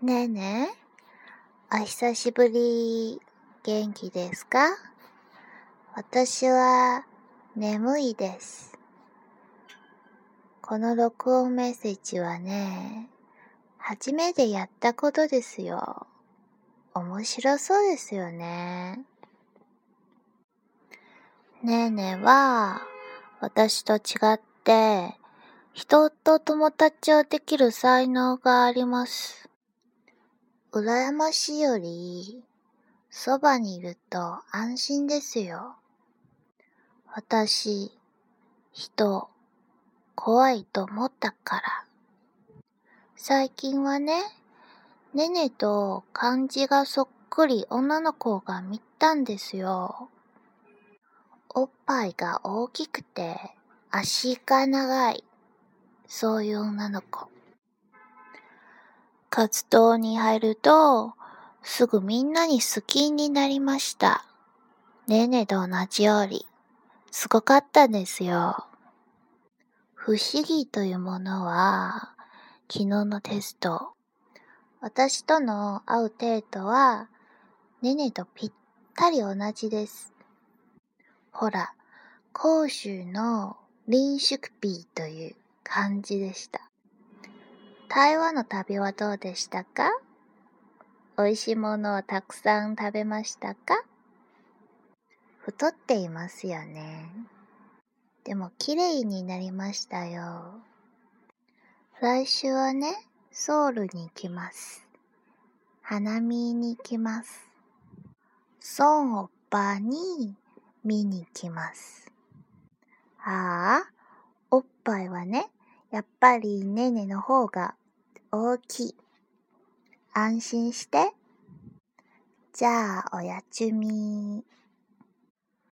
ねえねえ、お久しぶり。元気ですか？私は眠いです。この録音メッセージはね、初めてやったことですよ。面白そうですよね。ねえねえは、私と違って、人と友達をできる才能があります。羨ましいより、そばにいると安心ですよ。私、人、怖いと思ったから。最近はね、ねねと漢字がそっくり女の子が見たんですよ。おっぱいが大きくて足が長い。そういう女の子。活動に入ると、すぐみんなに好きになりました。ねねと同じより、すごかったんですよ。不思議というものは、昨日のテスト、私との会う程度は、ねねとぴったり同じです。ほら、甲州の林宿ピーという感じでした。台湾の旅はどうでしたか？美味しいものをたくさん食べましたか？太っていますよね。でも綺麗になりましたよ。来週はね、ソウルに行きます。花見に行きます。孫おっぱに見に行きます。ああ、おっぱいはね、やっぱりねねの方が大きい。安心して。じゃあ、おやつみ。